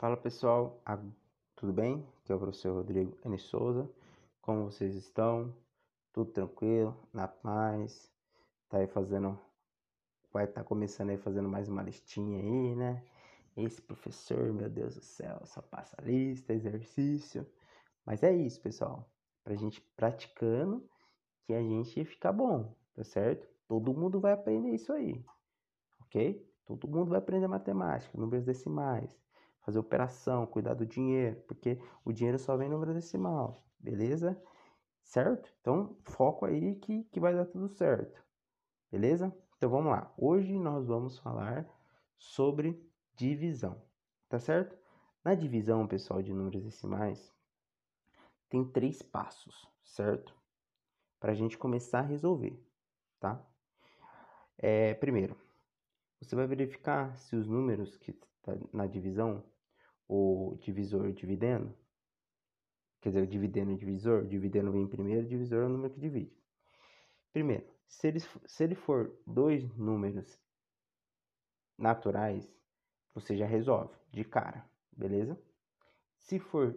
Fala pessoal, tudo bem? Aqui é o professor Rodrigo N. Souza. Como vocês estão? Tudo tranquilo? Na paz? Tá aí fazendo. Vai estar tá começando aí fazendo mais uma listinha aí, né? Esse professor, meu Deus do céu, só passa lista, exercício. Mas é isso, pessoal. Pra gente praticando que a gente fica bom, tá certo? Todo mundo vai aprender isso aí, ok? Todo mundo vai aprender matemática, números decimais fazer operação, cuidar do dinheiro, porque o dinheiro só vem número decimal, beleza? Certo? Então, foco aí que, que vai dar tudo certo, beleza? Então, vamos lá. Hoje nós vamos falar sobre divisão, tá certo? Na divisão, pessoal, de números decimais, tem três passos, certo? Para a gente começar a resolver, tá? É, primeiro, você vai verificar se os números que tá na divisão o divisor dividendo, quer dizer, o dividendo e divisor, dividendo vem primeiro, divisor é o número que divide. Primeiro, se ele, se ele for dois números naturais, você já resolve de cara, beleza? Se for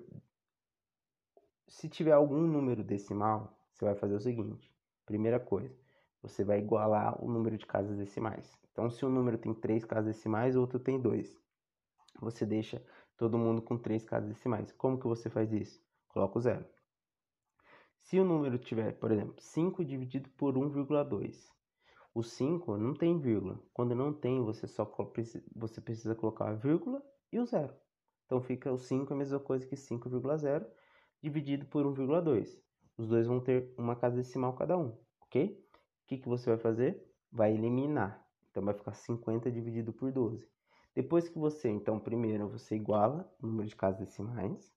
se tiver algum número decimal, você vai fazer o seguinte: primeira coisa, você vai igualar o número de casas decimais. Então, se um número tem três casas decimais, o outro tem dois, você deixa todo mundo com três casas decimais. Como que você faz isso? Coloca o zero. Se o número tiver, por exemplo, 5 dividido por 1,2, o 5 não tem vírgula. Quando não tem, você só você precisa colocar a vírgula e o zero. Então fica o 5 a mesma coisa que 5,0 dividido por 1,2. Os dois vão ter uma casa decimal cada um, ok? Que, que você vai fazer? Vai eliminar. Então vai ficar 50 dividido por 12. Depois que você, então, primeiro você iguala o número de casas decimais,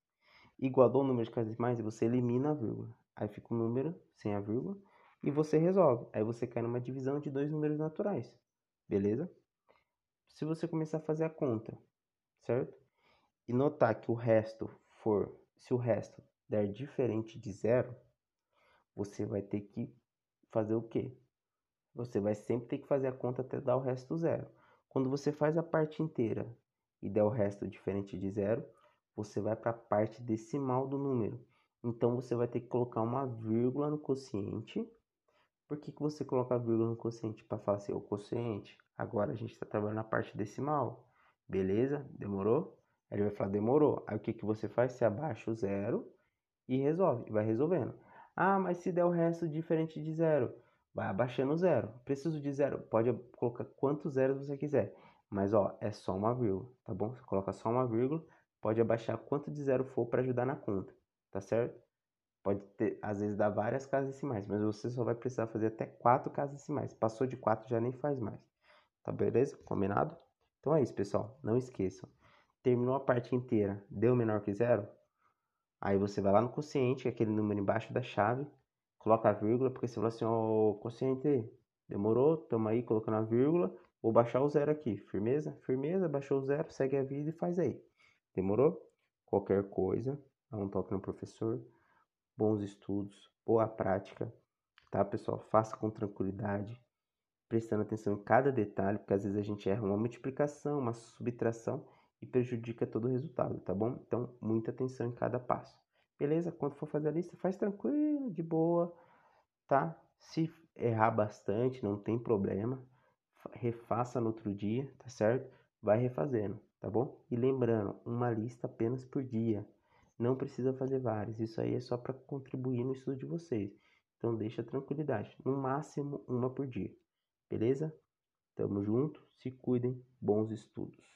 igualou o número de casas decimais, você elimina a vírgula. Aí fica o um número sem a vírgula e você resolve. Aí você cai numa divisão de dois números naturais, beleza? Se você começar a fazer a conta, certo? E notar que o resto for, se o resto der diferente de zero, você vai ter que fazer o quê? Você vai sempre ter que fazer a conta até dar o resto zero. Quando você faz a parte inteira e der o resto diferente de zero, você vai para a parte decimal do número. Então você vai ter que colocar uma vírgula no quociente. Por que, que você coloca a vírgula no quociente? Para falar assim, o quociente. Agora a gente está trabalhando na parte decimal. Beleza? Demorou? Ele vai falar, demorou. Aí o que, que você faz? Você abaixa o zero e resolve. Vai resolvendo. Ah, mas se der o resto diferente de zero, vai abaixando zero. Preciso de zero, pode colocar quantos zeros você quiser. Mas ó, é só uma vírgula, tá bom? Você coloca só uma vírgula, pode abaixar quanto de zero for para ajudar na conta, tá certo? Pode ter, às vezes dar várias casas decimais, mas você só vai precisar fazer até quatro casas decimais. Passou de quatro já nem faz mais. Tá beleza? Combinado? Então é isso, pessoal. Não esqueçam. Terminou a parte inteira, deu menor que zero? Aí você vai lá no quociente, é aquele número embaixo da chave, coloca a vírgula, porque você falou assim, ó, oh, quociente, demorou, tamo aí colocando a vírgula, vou baixar o zero aqui, firmeza? Firmeza, baixou o zero, segue a vida e faz aí. Demorou? Qualquer coisa, dá um toque no professor, bons estudos, boa prática, tá pessoal? Faça com tranquilidade, prestando atenção em cada detalhe, porque às vezes a gente erra uma multiplicação, uma subtração e prejudica todo o resultado, tá bom? Então, muita atenção em cada passo. Beleza? Quando for fazer a lista, faz tranquilo, de boa, tá? Se errar bastante, não tem problema. Refaça no outro dia, tá certo? Vai refazendo, tá bom? E lembrando, uma lista apenas por dia. Não precisa fazer várias. Isso aí é só para contribuir no estudo de vocês. Então deixa tranquilidade. No máximo uma por dia. Beleza? Tamo junto. Se cuidem. Bons estudos.